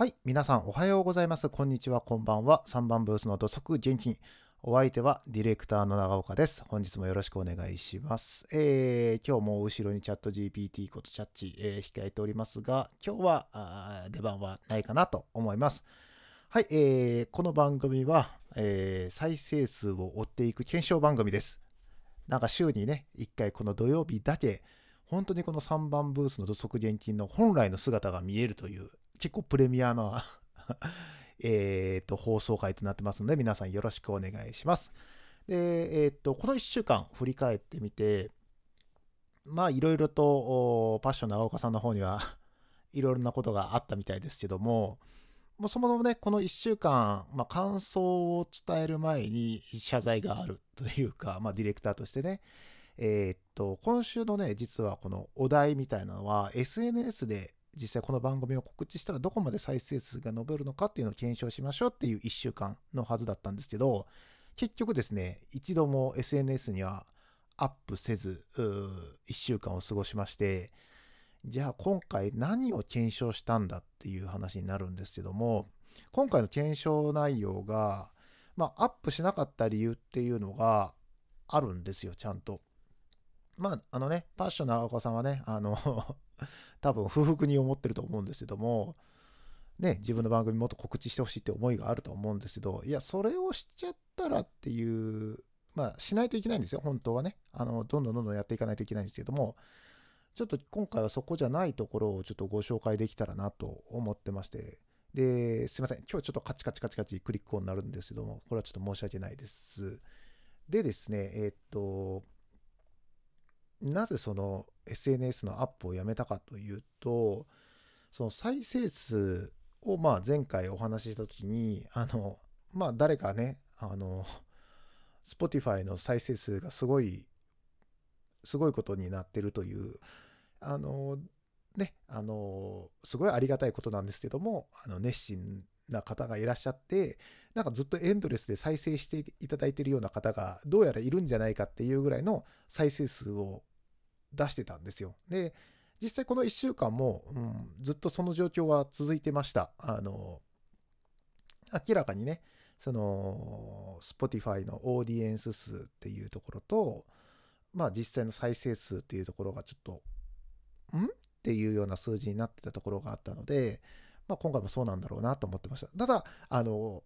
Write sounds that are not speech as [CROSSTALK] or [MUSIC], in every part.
はい、皆さんおはようございます。こんにちは、こんばんは。3番ブースの土足現金。お相手はディレクターの長岡です。本日もよろしくお願いします。えー今日も後ろにチャット GPT ことチャッチ、えー控えておりますが、今日は出番はないかなと思います。はい、えーこの番組は、えー再生数を追っていく検証番組です。なんか週にね、1回この土曜日だけ、本当にこの3番ブースの土足現金の本来の姿が見えるという、結構プレミアな [LAUGHS] えーと放送回となってますので、皆さんよろしくお願いします。で、えーとこの1週間振り返ってみて、まあいろいろとパッション長岡さんの方には [LAUGHS] いろいろなことがあったみたいですけども、もそもそもね、この1週間、まあ、感想を伝える前に謝罪があるというか、まあ、ディレクターとしてね、えーっと、今週のね、実はこのお題みたいなのは、SNS で実際この番組を告知したらどこまで再生数が伸びるのかっていうのを検証しましょうっていう1週間のはずだったんですけど、結局ですね、一度も SNS にはアップせず、1週間を過ごしまして、じゃあ今回何を検証したんだっていう話になるんですけども、今回の検証内容が、まあ、アップしなかった理由っていうのがあるんですよ、ちゃんと。まあ、あのね、パッションの長岡さんはね、あの、多分不服に思ってると思うんですけども、ね、自分の番組もっと告知してほしいって思いがあると思うんですけど、いや、それをしちゃったらっていう、まあ、しないといけないんですよ、本当はね。あの、どんどんどんどんやっていかないといけないんですけども、ちょっと今回はそこじゃないところをちょっとご紹介できたらなと思ってまして、で、すいません、今日ちょっとカチカチカチカチクリック音になるんですけども、これはちょっと申し訳ないです。でですね、えーっと、なぜその SNS のアップをやめたかというと、その再生数をまあ前回お話しした時に、あの、まあ誰かね、あの、Spotify の再生数がすごい、すごいことになってるという、あの、ね、あの、すごいありがたいことなんですけども、あの、熱心な方がいらっしゃって、なんかずっとエンドレスで再生していただいてるような方がどうやらいるんじゃないかっていうぐらいの再生数を出してたんですよ。で、実際この1週間も、うん、ずっとその状況は続いてました。あの、明らかにね、その、Spotify のオーディエンス数っていうところと、まあ実際の再生数っていうところがちょっと、ん？っていうような数字になってたところがあったので、まあ今回もそうなんだろうなと思ってました。ただ、あの、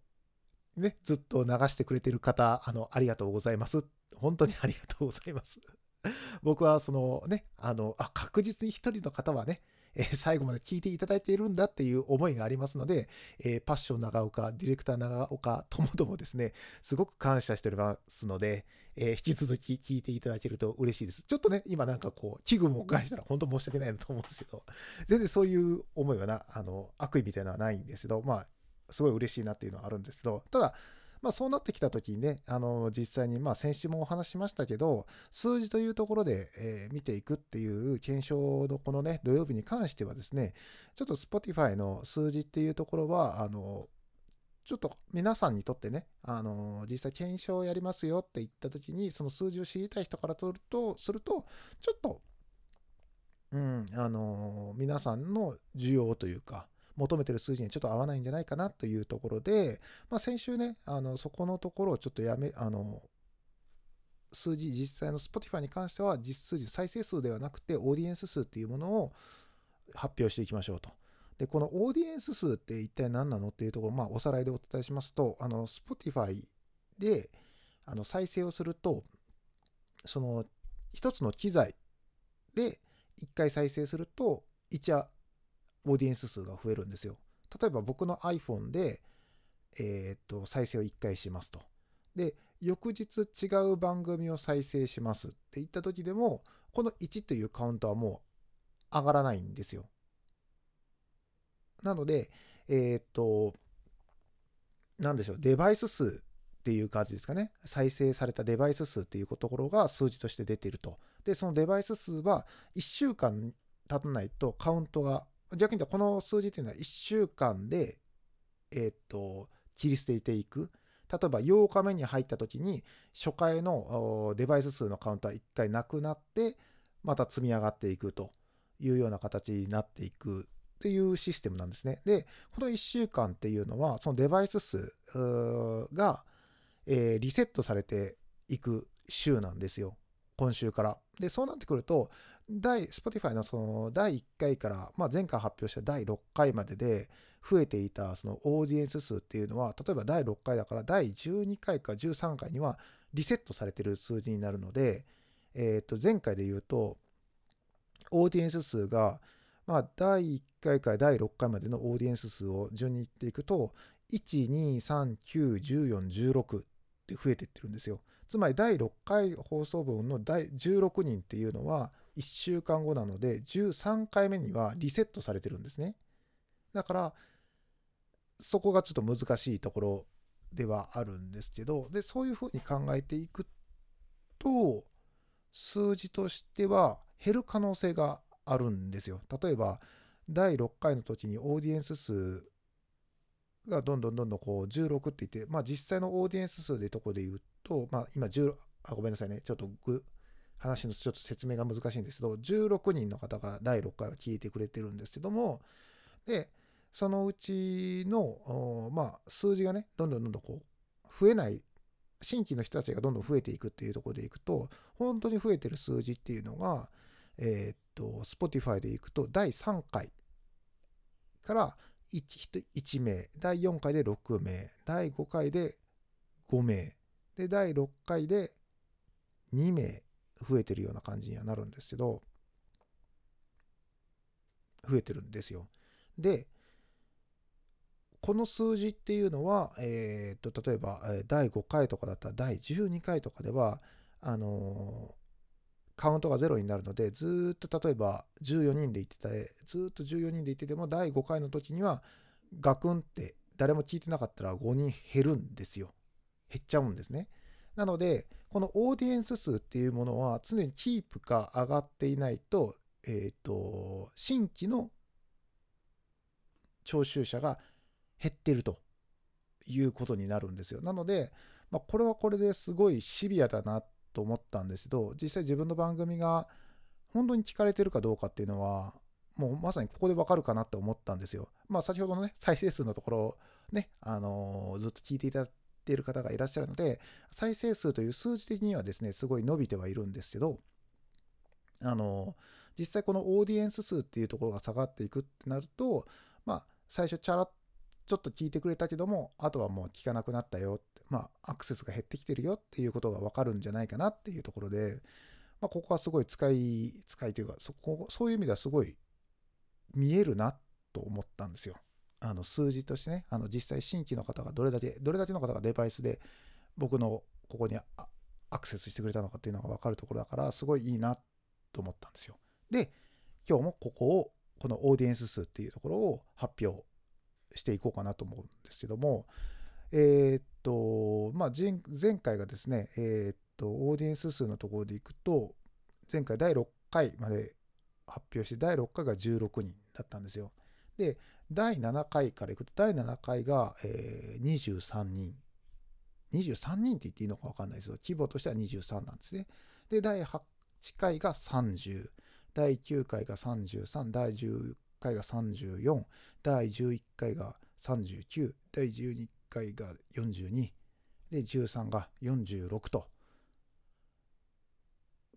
ね、ずっと流してくれてる方、あの、ありがとうございます。本当にありがとうございます。[LAUGHS] 僕はそのね、あの、あ、確実に一人の方はね、えー最後まで聞いていただいているんだっていう思いがありますので、えーパッション長岡、ディレクター長岡ともどもですね、すごく感謝しておりますので、えー引き続き聞いていただけると嬉しいです。ちょっとね、今なんかこう、気分を返したら本当申し訳ないなと思うんですけど、[LAUGHS] 全然そういう思いはな、あの、悪意みたいなのはないんですけど、まあ、すごい嬉しいなっていうのはあるんですけど、ただ、まあそうなってきた時にね、あの、実際に、まあ先週もお話しましたけど、数字というところで、えー見ていくっていう検証のこのね、土曜日に関してはですね、ちょっと Spotify の数字っていうところは、あの、ちょっと皆さんにとってね、あの、実際検証をやりますよって言った時に、その数字を知りたい人からとると、すると、ちょっと、うん、あの、皆さんの需要というか、求めてる数字にちょっと合わないんじゃないかなというところで、まあ、先週ね、あのそこのところをちょっとやめ、あの数字、実際の Spotify に関しては、実数字、再生数ではなくて、オーディエンス数っていうものを発表していきましょうと。で、このオーディエンス数って一体何なのっていうところ、まあ、おさらいでお伝えしますと、あの Spotify であの再生をすると、その一つの機材で一回再生すると、1オーディエンス数が増えるんですよ。例えば僕の iPhone で、えーっと、再生を1回しますと。で、翌日違う番組を再生しますって言った時でも、この1というカウントはもう上がらないんですよ。なので、えーっと、なんでしょう、デバイス数っていう感じですかね。再生されたデバイス数っていうところが数字として出ていると。で、そのデバイス数は1週間経たないとカウントが逆に言うとこの数字っていうのは1週間で、えーっと、切り捨てていく。例えば8日目に入った時に初回のデバイス数のカウントは1回なくなってまた積み上がっていくというような形になっていくっていうシステムなんですね。で、この1週間っていうのは、そのデバイス数が、え、リセットされていく週なんですよ。今週から。で、そうなってくると、第、Spotify のその第1回から、まあ、前回発表した第6回までで増えていたそのオーディエンス数っていうのは、例えば第6回だから第12回か13回にはリセットされてる数字になるので、え、ー、と、前回で言うと、オーディエンス数が、まあ、第1回から第6回までのオーディエンス数を順に言っていくと、1、2、3、9、14、16って増えていってるんですよ。つまり第6回放送分の第16人っていうのは1週間後なので13回目にはリセットされてるんですね。だからそこがちょっと難しいところではあるんですけどでそういうふうに考えていくと数字としては減る可能性があるんですよ。例えば第6回の時にオーディエンス数がどんどんどんどんこう16って言って、まあ実際のオーディエンス数でとこで言うと、まあ今10、あ、ごめんなさいね。ちょっとぐ、話のちょっと説明が難しいんですけど、16人の方が第6回は聞いてくれてるんですけども、で、そのうちの、まあ数字がね、どんどんどんどんこう、増えない、新規の人たちがどんどん増えていくっていうところでいくと、本当に増えてる数字っていうのが、えー、っと、Spotify でいくと第3回から 1, 1名、第4回で6名、第5回で5名、で、第6回で2名増えてるような感じにはなるんですけど、増えてるんですよ。で、この数字っていうのは、えー、っと、例えば、第5回とかだったら第12回とかでは、あのーカウントがゼロになるので、ずっと例えば14人で行ってたずっと14人で行ってても、第5回の時には、ガクンって誰も聞いてなかったら5人減るんですよ。減っちゃうんですね。なので、このオーディエンス数っていうものは常にキープか上がっていないと、えっ、ー、と、新規の聴衆者が減ってるということになるんですよ。なので、まあ、これはこれですごいシビアだなと思ったんですけど、実際自分の番組が本当に聞かれてるかどうかっていうのは、もうまさにここでわかるかなって思ったんですよ。まあ先ほどのね、再生数のところ、ね、あのー、ずっと聞いていただいている方がいらっしゃるので、再生数という数字的にはですね、すごい伸びてはいるんですけど、あの、実際このオーディエンス数っていうところが下がっていくってなると、まあ最初チャラちょっと聞いてくれたけども、あとはもう聞かなくなったよってまあ、アクセスが減ってきてるよっていうことがわかるんじゃないかなっていうところで、まあ、ここはすごい使い、使いというか、そこ、そういう意味ではすごい見えるなと思ったんですよ。あの数字としてね、あの実際新規の方がどれだけ、どれだけの方がデバイスで僕のここにアクセスしてくれたのかっていうのが分かるところだから、すごいいいなと思ったんですよ。で、今日もここを、このオーディエンス数っていうところを発表していこうかなと思うんですけども、えー、っと、まあ、前回がですね、えー、っと、オーディエンス数のところでいくと、前回第6回まで発表して、第6回が16人だったんですよ。で、第7回からいくと、第7回が、えー、23人。23人って言っていいのか分かんないですけど、規模としては23なんですね。で、第8回が30、第9回が33、第10回が34、第11回が39、第12回が42で13が46と。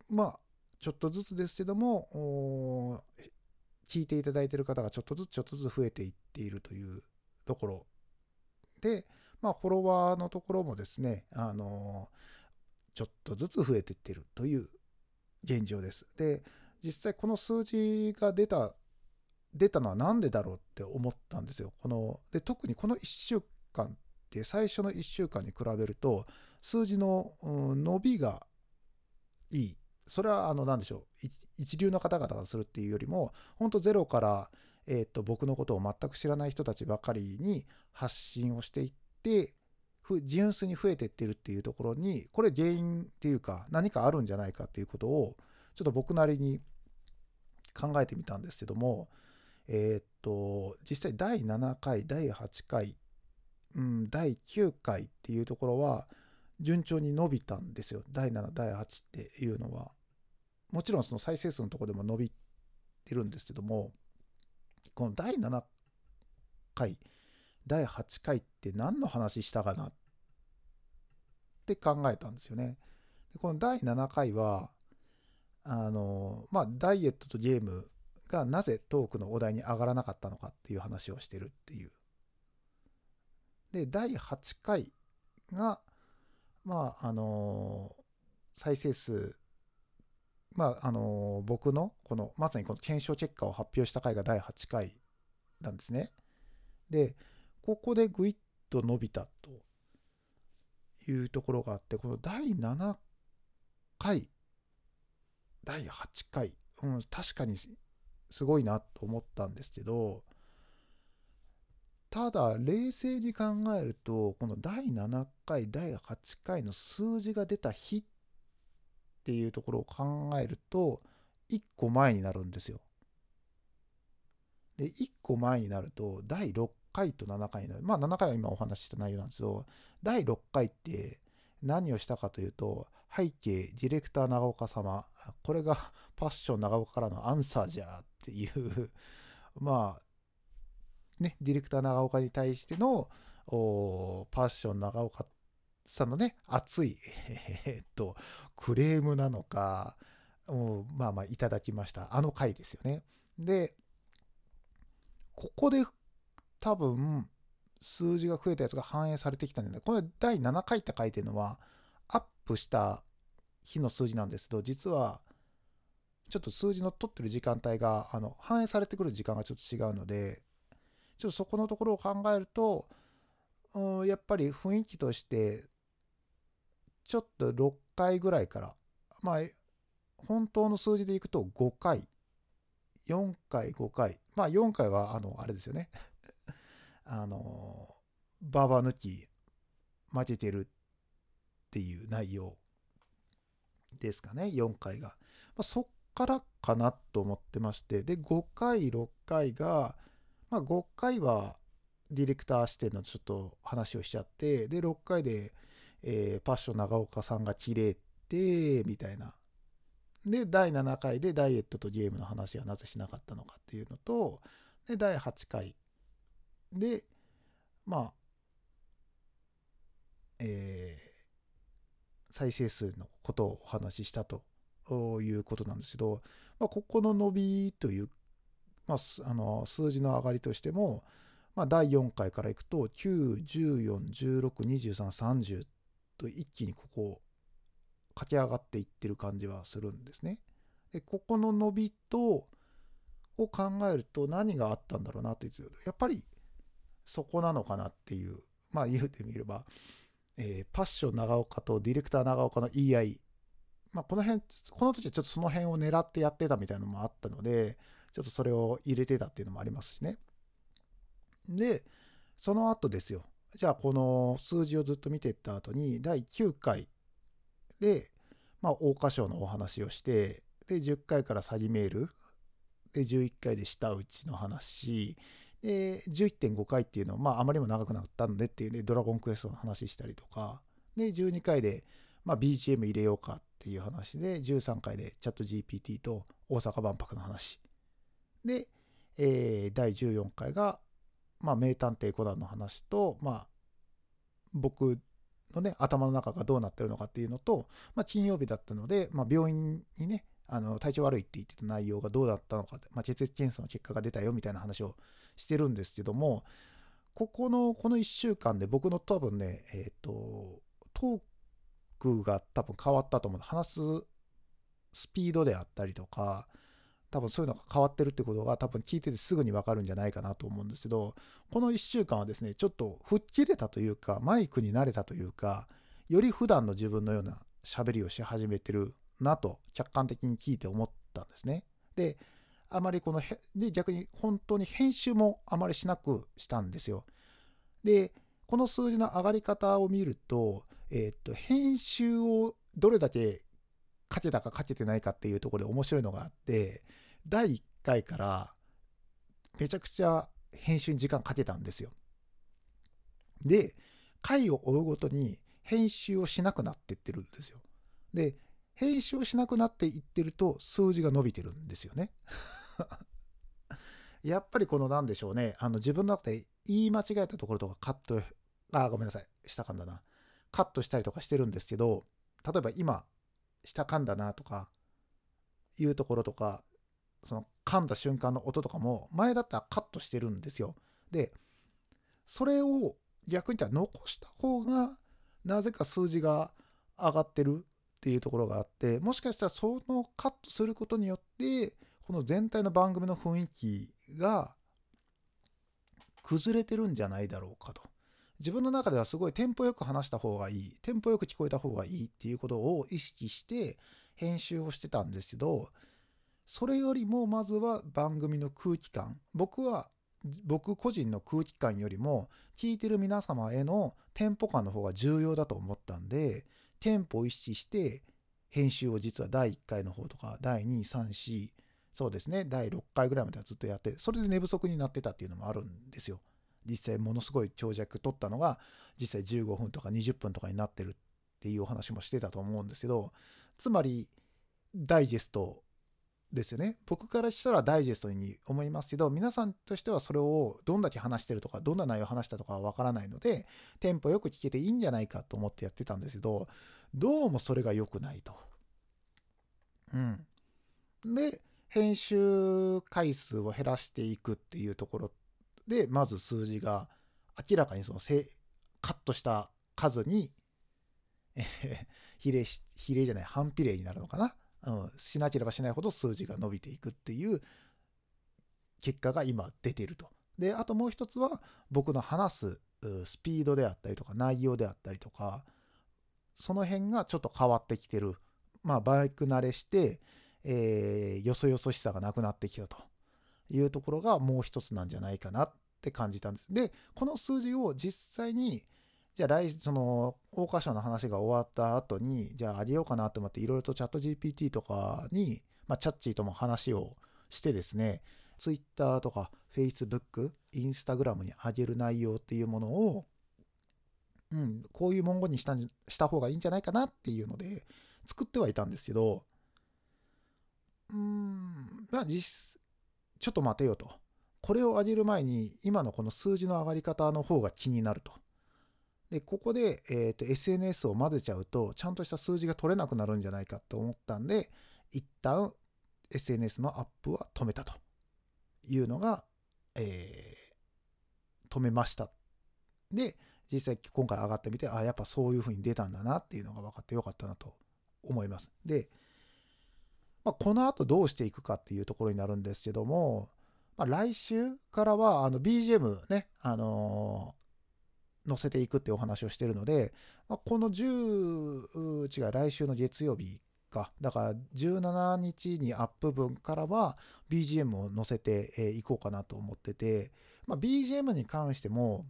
まあちょっとずつですけども聞いていただいている方がちょっとずつちょっとずつ増えていっているというところでまあフォロワーのところもですねあのちょっとずつ増えていっているという現状ですで実際この数字が出た出たのは何でだろうって思ったんですよ。こので特にこの1週間って最初の1週間に比べると数字の、伸びがいい。それはあの何でしょう一流の方々がするっていうよりも本当ゼロから、えー、と僕のことを全く知らない人たちばかりに発信をしていって純粋に増えていってるっていうところにこれ原因っていうか何かあるんじゃないかっていうことをちょっと僕なりに考えてみたんですけどもえ、っと実際第7回第8回うん、第9回っていうところは順調に伸びたんですよ。第7、第8っていうのは。もちろんその再生数のとこでも伸びてるんですけども、この第7回第8回って何の話したかなって考えたんですよね。この第7回はあのまあダイエットとゲームがなぜトークのお題に上がらなかったのかっていう話をしてるっていう。で第8回がまああの再生数まああの僕のこのまさにこの検証結果を発表した回が第8回なんですね。でここでぐいっと伸びたというところがあってこの第7回第8回、うん、確かにすごいなと思ったんですけどただ冷静に考えるとこの第7回第8回の数字が出た日ってていうところを考えると1個前になるんですよ。で1個前になると第6回と7回になるまあ7回は今お話しした内容なんですけど第6回って何をしたかというと背景ディレクター長岡様これが [LAUGHS] パッション長岡からのアンサーじゃっていう [LAUGHS] まあねディレクター長岡に対してのパッション長岡さんのね熱いえっとクレームなのかまあまあいただきました。あの回ですよね。でここで多分数字が増えたやつが反映されてきたんで、これ第7回って書いてるのは、アップした日の数字なんですけど、実は、ちょっと数字の取ってる時間帯が、あの、反映されてくる時間がちょっと違うので、ちょっとそこのところを考えると、うん、やっぱり雰囲気として、ちょっと6回ぐらいから、まあ、本当の数字でいくと5回、4回、5回、まあ4回は、あの、あれですよね。[LAUGHS] あの、ババ抜き、負けてるっていう内容ですかね、4回が。まあ、そっからかなと思ってまして、で、5回、6回が、まあ、5回はディレクター視点のちょっと話をしちゃって、で、6回で、えー、パッション長岡さんが切れて、みたいな。で、第7回でダイエットとゲームの話はなぜしなかったのかっていうのと、で、第8回で、まあ、えー、再生数のことをお話ししたということなんですけど、まあ、ここの伸びという、まあ、あの数字の上がりとしても、まあ、第4回からいくと9、14、16、23、30と一気にここ駆け上がっていってる感じはするんですね。でここの伸びとを考えると何があったんだろうなというやっぱりそこなのかなっていう、まあ言うてみれば、えー、パッション長岡とディレクター長岡の言い合い、まあこの辺、この時はちょっとその辺を狙ってやってたみたいなのもあったので、ちょっとそれを入れてたっていうのもありますしね。で、その後ですよ。じゃあこの数字をずっと見ていった後に、第9回で、まあ、桜花賞のお話をして、で、10回から詐欺メール、で、11回で舌打ちの話、で、11.5回っていうのは、まあ、あまりにも長くなったのでっていうね、ドラゴンクエストの話したりとか、で、12回で、まあ、BGM 入れようかっていう話で、13回でチャット GPT と大阪万博の話。で、えー、第14回が、まあ、名探偵コナンの話と、まあ、僕のね、頭の中がどうなってるのかっていうのと、まあ、金曜日だったので、まあ、病院にね、あの体調悪いって言ってた内容がどうだったのか、まあ、血液検査の結果が出たよみたいな話をしてるんですけども、ここの、この1週間で僕の多分ね、えっ、ー、と、トークが多分変わったと思う。話すスピードであったりとか、多分そういうのが変わってるってことが多分聞いててすぐにわかるんじゃないかなと思うんですけど、この1週間はですね、ちょっと吹っ切れたというか、マイクに慣れたというか、より普段の自分のような喋りをし始めてるなと客観的に聞いて思ったんですね。で、あまりこので逆に本当に編集もあまりしなくしたんですよ。でこの数字の上がり方を見ると,、えー、っと編集をどれだけかけたかかけてないかっていうところで面白いのがあって第1回からめちゃくちゃ編集に時間かけたんですよ。で回を追うごとに編集をしなくなってってるんですよ。で編集をしなくなっていってると数字が伸びてるんですよね [LAUGHS] やっぱりこのなんでしょうね、あの自分の中で言い間違えたところとかカット、あ、ごめんなさい、下噛んだな。カットしたりとかしてるんですけど、例えば今、下噛んだなとか、いうところとか、その噛んだ瞬間の音とかも、前だったらカットしてるんですよ。で、それを逆に言ったら残した方が、なぜか数字が上がってるっていうところがあって、もしかしたらそのカットすることによって、この全体の番組の雰囲気が崩れてるんじゃないだろうかと。自分の中ではすごいテンポよく話した方がいい、テンポよく聞こえた方がいいっていうことを意識して編集をしてたんですけど、それよりもまずは番組の空気感。僕は僕個人の空気感よりも聞いてる皆様へのテンポ感の方が重要だと思ったんで、テンポを意識して編集を実は第1回の方とか第2、3、4、そうですね、第6回ぐらいまではずっとやって、それで寝不足になってたっていうのもあるんですよ。実際ものすごい長尺取ったのが、実際15分とか20分とかになってるっていうお話もしてたと思うんですけど、つまり、ダイジェストですよね。僕からしたらダイジェストに思いますけど、皆さんとしてはそれをどんだけ話してるとか、どんな内容を話したとかはわからないので、テンポよく聞けていいんじゃないかと思ってやってたんですけど、どうもそれが良くないと。うん。で、編集回数を減らしていくっていうところで、まず数字が明らかにそのせカットした数に、え比例し、比例じゃない、反比例になるのかな？うん、しなければしないほど数字が伸びていくっていう結果が今出てると。で、あともう一つは僕の話すスピードであったりとか内容であったりとか、その辺がちょっと変わってきてる。まあ、バイク慣れして、えー、よそよそしさがなくなってきたというところがもう一つなんじゃないかなって感じたんです。で、この数字を実際に、じゃあ来、その、桜花賞の話が終わった後に、じゃああげようかなと思って、いろいろとチャット GPT とかに、まあ、チャッチーとも話をしてですね、Twitter とか Facebook、Instagram に上げる内容っていうものを、うん、こういう文言にしたした方がいいんじゃないかなっていうので、作ってはいたんですけど、うーん、まあ実、ちょっと待てよと。これを上げる前に、今のこの数字の上がり方の方が気になると。で、ここで、えーと、SNS を混ぜちゃうと、ちゃんとした数字が取れなくなるんじゃないかと思ったんで、一旦 SNS のアップは止めたというのが、えー、止めました。で、実際今回上がってみて、あ、やっぱそういう風に出たんだなっていうのが分かってよかったなと思います。で、まあ、この後どうしていくかっていうところになるんですけども、まあ、来週からはあの BGM ね、あのー、載せていくってお話をしてるので、まあ、この10、違う、来週の月曜日か。だから17日にアップ分からは BGM を載せていこうかなと思ってて、まあ、BGM に関しても、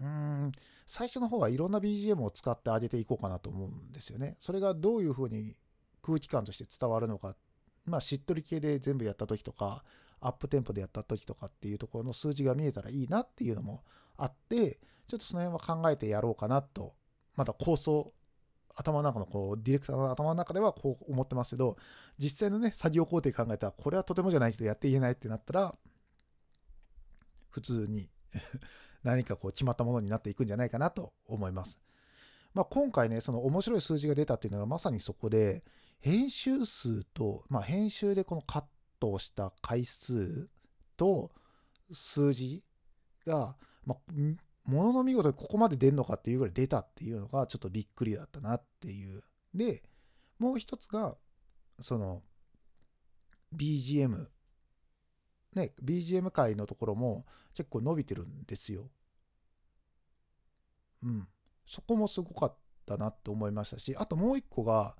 うん、最初の方はいろんな BGM を使ってあげていこうかなと思うんですよね。それがどういうふうに空気感として伝わるのか、まあ、しっとり系で全部やった時とか、アップテンポでやった時とかっていうところの数字が見えたらいいなっていうのもあって、ちょっとその辺は考えてやろうかなと、まだ構想、頭の中のこう、ディレクターの頭の中ではこう思ってますけど、実際のね、作業工程考えたら、これはとてもじゃないけどやっていけないってなったら、普通に [LAUGHS] 何かこう決まったものになっていくんじゃないかなと思います。まあ、今回ね、その面白い数字が出たっていうのがまさにそこで、編集数と、まあ、編集でこのカットをした回数と数字が、まあ、ものの見事にここまで出るのかっていうぐらい出たっていうのがちょっとびっくりだったなっていう。で、もう一つが、その、BGM。ね、BGM 界のところも結構伸びてるんですよ。うん。そこもすごかったなって思いましたし、あともう一個が、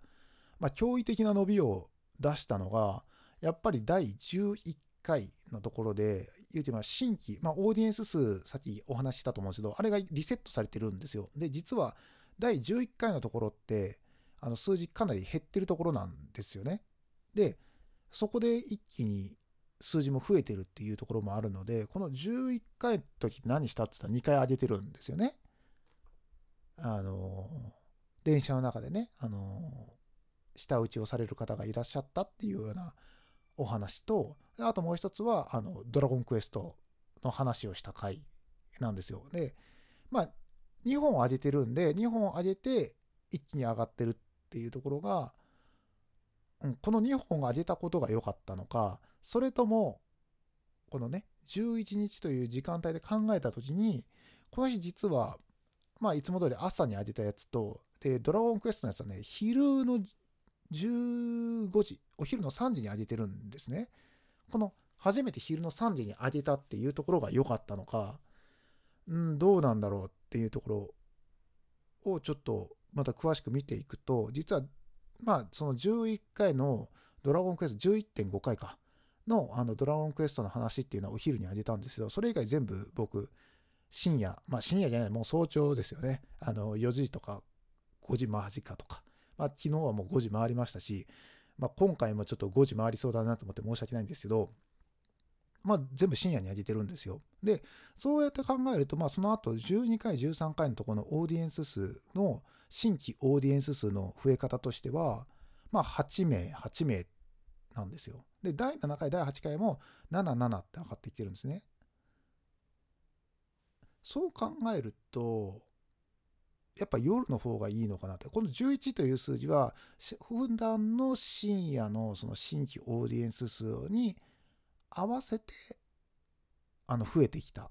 まあ、驚異的な伸びを出したのが、やっぱり第11回のところで、言うてみ新規、まあ、オーディエンス数、さっきお話ししたと思うんですけど、あれがリセットされてるんですよ。で、実は第11回のところって、あの数字かなり減ってるところなんですよね。で、そこで一気に数字も増えてるっていうところもあるので、この11回の時何したって言ったら2回上げてるんですよね。あの、電車の中でね、あの、舌打ちをされる方がいらっしゃったっていうようなお話と、あともう一つは、あの、ドラゴンクエストの話をした回なんですよ。で、まあ、2本上げてるんで、2本上げて一気に上がってるっていうところが、うん、この2本上げたことが良かったのか、それとも、このね、11日という時間帯で考えた時に、この日実は、まあ、いつも通り朝に上げたやつと、で、ドラゴンクエストのやつはね、昼の15時、お昼の3時に上げてるんですね。この初めて昼の3時に上げたっていうところが良かったのか、うん、どうなんだろうっていうところをちょっとまた詳しく見ていくと、実は、まあ、その11回のドラゴンクエスト、11.5回か、のあのドラゴンクエストの話っていうのはお昼にあげたんですけど、それ以外全部僕、深夜、まあ深夜じゃない、もう早朝ですよね。あの、4時とか5時回しかとか、まあ昨日はもう5時回りましたし、まあ今回もちょっと5時回りそうだなと思って申し訳ないんですけど、まあ全部深夜に上げてるんですよ。で、そうやって考えると、まあその後12回、13回のところのオーディエンス数の新規オーディエンス数の増え方としては、まあ8名、8名なんですよ。で、第7回、第8回も77って上がってきてるんですね。そう考えると、やっぱ夜の方がいいのかなって。この11という数字は、普段の深夜のその新規オーディエンス数に合わせて、あの、増えてきた。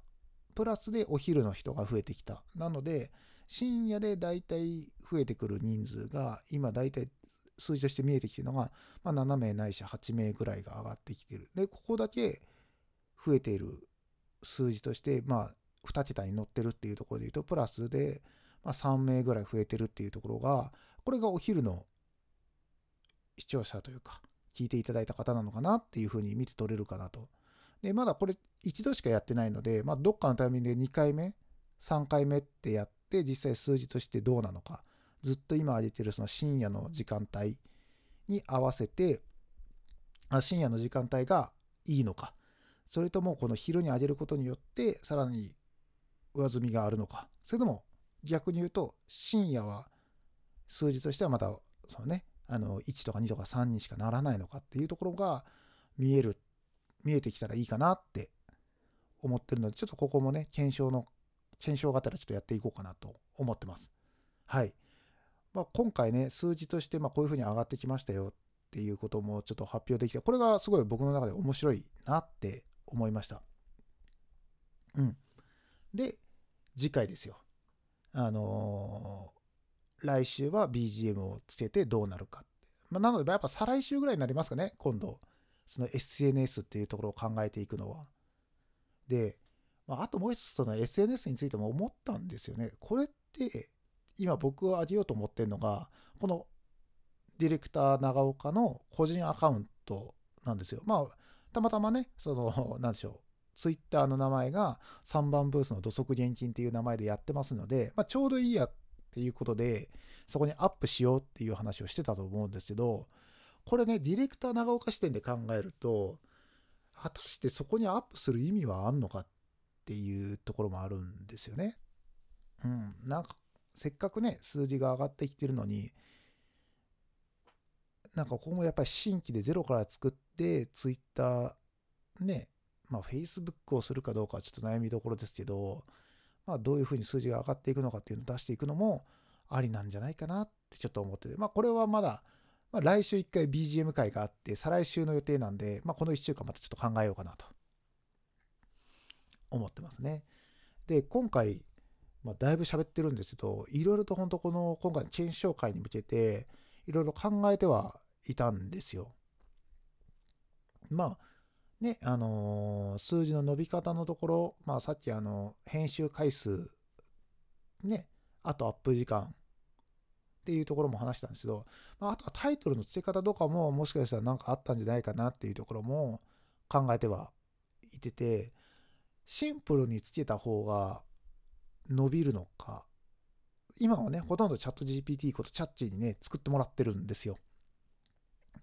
プラスでお昼の人が増えてきた。なので、深夜でだいたい増えてくる人数が、今だいたい数字として見えてきてるのが、まあ、7名ないし8名ぐらいが上がってきてる。で、ここだけ増えている数字として、まあ、2桁に乗ってるっていうところで言うと、プラスで、まあ、3名ぐらい増えてるっていうところが、これがお昼の視聴者というか、聞いていただいた方なのかなっていうふうに見て取れるかなと。で、まだこれ一度しかやってないので、まあ、どっかのタイミングで2回目、3回目ってやって、実際数字としてどうなのか、ずっと今上げてるその深夜の時間帯に合わせて、あ深夜の時間帯がいいのか、それともこの昼に上げることによってさらに上積みがあるのか、それとも逆に言うと深夜は数字としてはまたそのね、あの1とか2とか3にしかならないのかっていうところが見える、見えてきたらいいかなって思ってるので、ちょっとここもね、検証の、検証がたらちょっとやっていこうかなと思ってます。はい。まあ、今回ね、数字としてまこういうふうに上がってきましたよっていうこともちょっと発表できて、これがすごい僕の中で面白いなって思いました。うん。で、次回ですよ。あのー、来週は BGM をつけてどうなるかって。まあ、なので、やっぱ再来週ぐらいになりますかね、今度。その SNS っていうところを考えていくのは。で、まあ、あともう一つその SNS についても思ったんですよね。これって今僕があげようと思ってるのが、このディレクター長岡の個人アカウントなんですよ。まあ、たまたまね、その、なんでしょう、ツイッターの名前が3番ブースの土足現金っていう名前でやってますので、まあ、ちょうどいいやっていうことで、そこにアップしようっていう話をしてたと思うんですけど、これね、ディレクター長岡視点で考えると、果たしてそこにアップする意味はあんのかっていうところもあるんですよね。うん、なんかせっかくね、数字が上がってきてるのに、なんかここもやっぱり新規でゼロから作って、ツイッター、ね、まあ Facebook をするかどうかはちょっと悩みどころですけど、まあどういうふうに数字が上がっていくのかっていうのを出していくのもありなんじゃないかなってちょっと思ってて、まあこれはまだ、まあ、来週1回 BGM 会があって、再来週の予定なんで、まあこの1週間またちょっと考えようかなと思ってますね。で、今回、まあ、だいぶ喋ってるんですけど、いろいろと本当この今回の検証会に向けて、いろいろ考えてはいたんですよ。まあ、ね、あのー、数字の伸び方のところ、まあさっきあの、編集回数、ね、あとアップ時間っていうところも話したんですけど、まあ、あとはタイトルの付け方とかももしかしたら何かあったんじゃないかなっていうところも考えてはいてて、シンプルにつけた方が伸びるのか。今はね、ほとんどチャット GPT ことチャッチにね、作ってもらってるんですよ。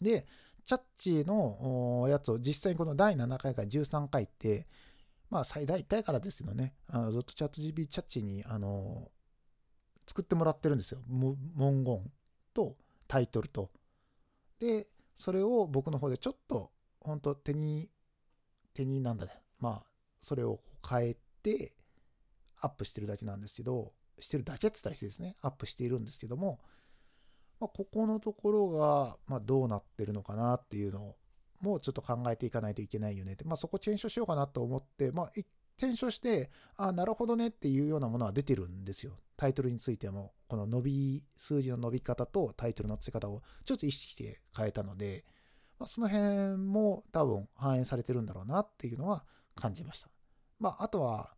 で、チャッチーのやつを実際にこの第7回から13回って、まあ最大1回からですよね、あのずっとチャット GPT チャッチに、あの作ってもらってるんですよ。文言とタイトルと。で、それを僕の方でちょっと本当手に、手になんだね、まあ、それを変えて、アップしてるだけなんですけど、してるだけって言ったら失礼ですね。アップしているんですけども、まあ、ここのところが、まあ、どうなってるのかなっていうのを、もうちょっと考えていかないといけないよねって、まあ、そこ検証しようかなと思って、まあ、検証して、あ、なるほどねっていうようなものは出てるんですよ。タイトルについても、この伸び、数字の伸び方とタイトルの付け方をちょっと意識して変えたので、まあ、その辺も多分反映されてるんだろうなっていうのは感じました。まあ、あとは、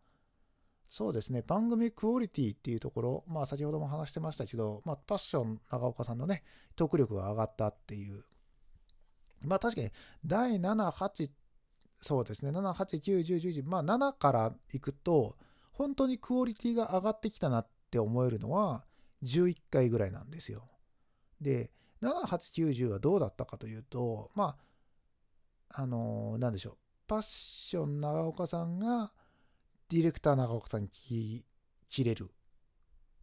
そうですね、番組クオリティっていうところ、まあ先ほども話してましたけど、まあパッション長岡さんのね、トーク力が上がったっていう。まあ確かに第7、8、そうですね、7、8、9、10、11、まあ7からいくと、本当にクオリティが上がってきたなって思えるのは11回ぐらいなんですよ。で、7、8、9、10はどうだったかというと、まあ、あのー、なんでしょう、パッション長岡さんが、ディレクター長岡さんに切れる。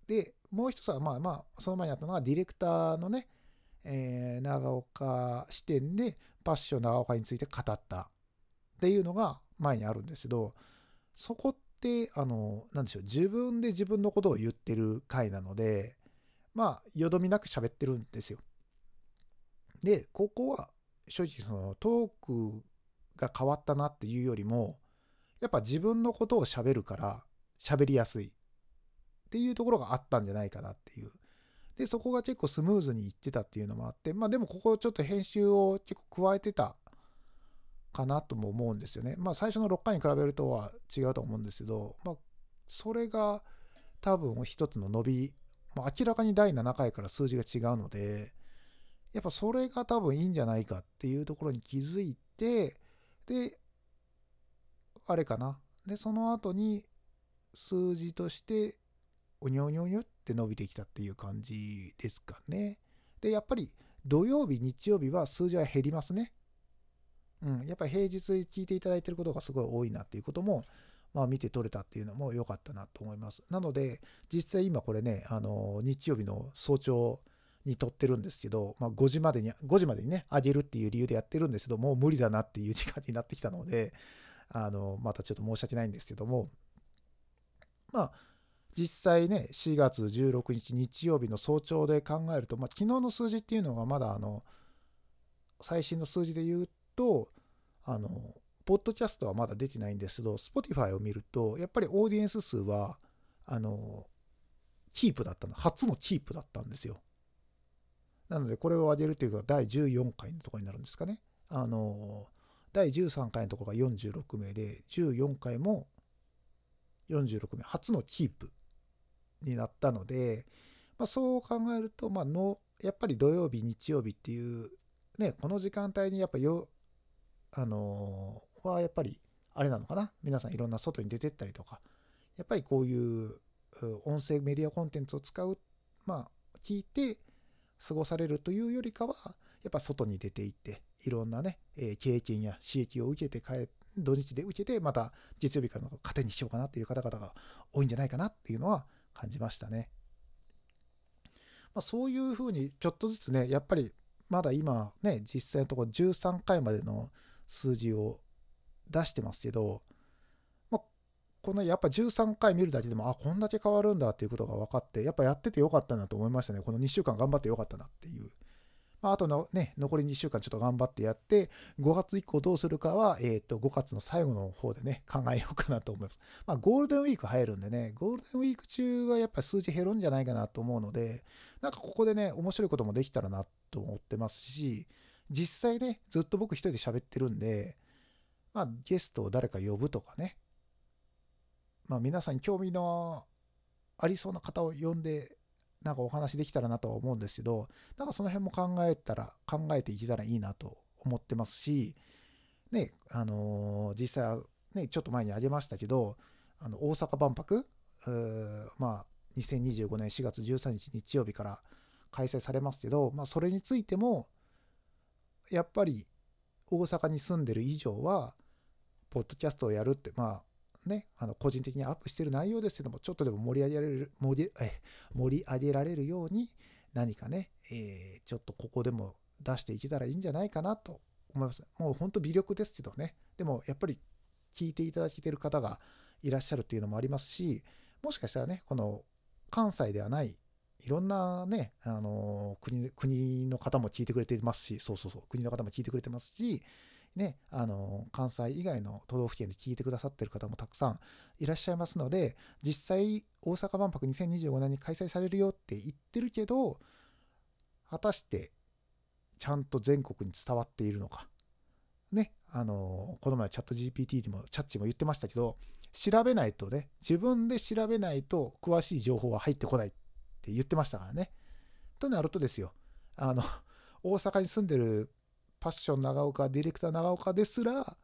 で、もう一つは、まあまあ、その前にあったのは、ディレクターのね、えー、長岡視点でパッション長岡について語ったっていうのが前にあるんですけど、そこって、あの、なんでしょう、自分で自分のことを言ってる回なので、まあ、よどみなく喋ってるんですよ。で、ここは、正直、その、トークが変わったなっていうよりも、やっぱ自分のことを喋るから喋りやすいっていうところがあったんじゃないかなっていう。で、そこが結構スムーズにいってたっていうのもあって、まあでもここちょっと編集を結構加えてたかなとも思うんですよね。まあ最初の6回に比べるとは違うと思うんですけど、まあそれが多分一つの伸び、まあ、明らかに第7回から数字が違うので、やっぱそれが多分いいんじゃないかっていうところに気づいて、で、あれかな。で、その後に数字として、おにょおにょにょって伸びてきたっていう感じですかね。で、やっぱり土曜日、日曜日は数字は減りますね。うん、やっぱり平日聞いていただいてることがすごい多いなっていうことも、まあ見て取れたっていうのも良かったなと思います。なので、実際今これね、あの、日曜日の早朝に撮ってるんですけど、まあ5時までに、5時までにね、上げるっていう理由でやってるんですけど、もう無理だなっていう時間になってきたので、あの、またちょっと申し訳ないんですけども、まあ、実際ね、4月16日日曜日の早朝で考えると、まあ、昨日の数字っていうのがまだ、あの、最新の数字で言うと、あの、ポッドキャストはまだ出てないんですけど、Spotify を見ると、やっぱりオーディエンス数は、あの、キープだったの、初のキープだったんですよ。なので、これを上げるというか、第14回のところになるんですかね。あの、第13回のところが46名で、14回も46名、初のキープになったので、まあ、そう考えると、まあの、やっぱり土曜日、日曜日っていう、ね、この時間帯にやっぱよ、あのー、はやっぱり、あれなのかな？皆さんいろんな外に出てったりとか、やっぱりこういう音声メディアコンテンツを使う、まあ、聞いて過ごされるというよりかは、やっぱ外に出ていって、いろんなね、え経験や刺激を受けて帰土日で受けて、また月曜日からの糧にしようかなっていう方々が多いんじゃないかなっていうのは感じましたね。まあ、そういうふうにちょっとずつね、やっぱりまだ今ね、実際のところ13回までの数字を出してますけど、まあ、このやっぱ13回見るだけでも、あ、こんだけ変わるんだっていうことが分かって、やっぱやっててよかったなと思いましたね。この2週間頑張ってよかったなっていう。まあ、あとのね、残り2週間ちょっと頑張ってやって、5月以降どうするかは、えっ、ー、と、5月の最後の方でね、考えようかなと思います。まあ、ゴールデンウィーク入るんでね、ゴールデンウィーク中はやっぱ数字減るんじゃないかなと思うので、なんかここでね、面白いこともできたらなと思ってますし、実際ね、ずっと僕一人で喋ってるんで、まあ、ゲストを誰か呼ぶとかね、まあ、皆さんに興味のありそうな方を呼んでなんかお話できたらなとは思うんですけど、なんかその辺も考えたら、考えていけたらいいなと思ってますし、ね、あのー、実際、ね、ちょっと前にあげましたけど、あの、大阪万博、まあ、2025年4月13日日曜日から開催されますけど、まあ、それについても、やっぱり大阪に住んでる以上は、ポッドキャストをやるって、まあ、ね、あの個人的にアップしてる内容ですけども、ちょっとでも盛り上げられる、盛りえ盛り上げられるように、何かね、えー、ちょっとここでも出していけたらいいんじゃないかなと思います。もう本当微力ですけどね。でもやっぱり聞いていただけてる方がいらっしゃるっていうのもありますし、もしかしたらね、この関西ではないいろんなね、あの国国の方も聞いてくれてますし、そうそうそう、国の方も聞いてくれてますし、ね、あの関西以外の都道府県で聞いてくださってる方もたくさんいらっしゃいますので、実際、大阪万博2025年に開催されるよって言ってるけど、果たしてちゃんと全国に伝わっているのか。ね、あのこの前チャット GPT でも、チャッチも言ってましたけど、調べないとね、自分で調べないと詳しい情報は入ってこないって言ってましたからね。となるとですよ、あの、大阪に住んでるパッション長岡、ディレクター長岡ですら、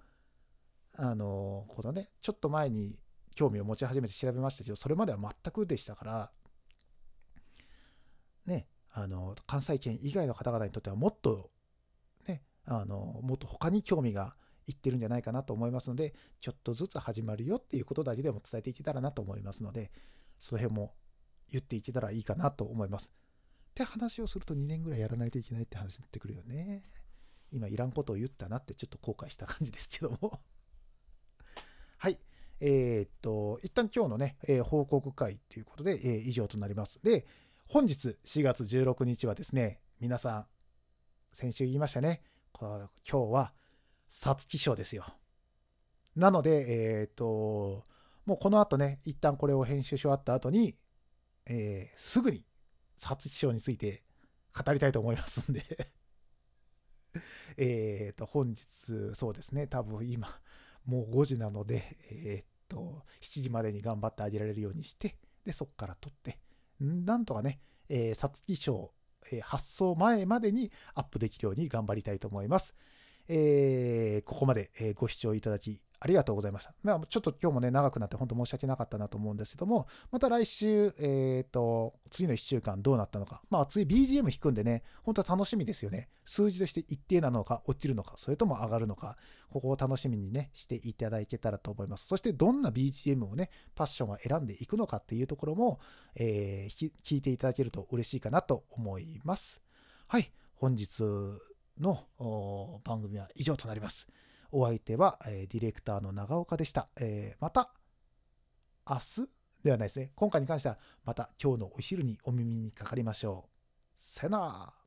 あの、このね、ちょっと前に興味を持ち始めて調べましたけど、それまでは全くでしたから、ね、あの、関西圏以外の方々にとってはもっと、ね、あの、もっと他に興味がいってるんじゃないかなと思いますので、ちょっとずつ始まるよっていうことだけでも伝えていけたらなと思いますので、その辺も言っていけたらいいかなと思います。って話をすると2年ぐらいやらないといけないって話になってくるよね。今いらんことを言ったなってちょっと後悔した感じですけども [LAUGHS] はい。えー、っと、一旦今日のね、えー、報告会ということで、えー、以上となります。で、本日4月16日はですね、皆さん、先週言いましたね。今日は、皐月賞ですよ。なので、えっと、もうこの後ね、一旦これを編集し終わった後に、えー、すぐに皐月賞について語りたいと思いますんで [LAUGHS] えっと、本日、そうですね、多分今、もう5時なので、えっと、7時までに頑張ってあげられるようにして、で、そっから撮って、なんとかね、えー、皐月賞、えー、発送前までにアップできるように頑張りたいと思います。えー、ここまでえご視聴いただきありがとうございました。まあ、ちょっと今日もね、長くなって本当申し訳なかったなと思うんですけども、また来週、えっ、ー、と、次の1週間どうなったのか。まあ、次 BGM 弾くんでね、本当は楽しみですよね。数字として一定なのか、落ちるのか、それとも上がるのか、ここを楽しみにね、していただけたらと思います。そしてどんな BGM をね、パッションは選んでいくのかっていうところも、えー、聞いていただけると嬉しいかなと思います。はい、本日の番組は以上となります。お相手は、えー、ディレクターの長岡でした。えー、また、明日？ではないですね。今回に関しては、また今日のお昼にお耳にかかりましょう。さよなら。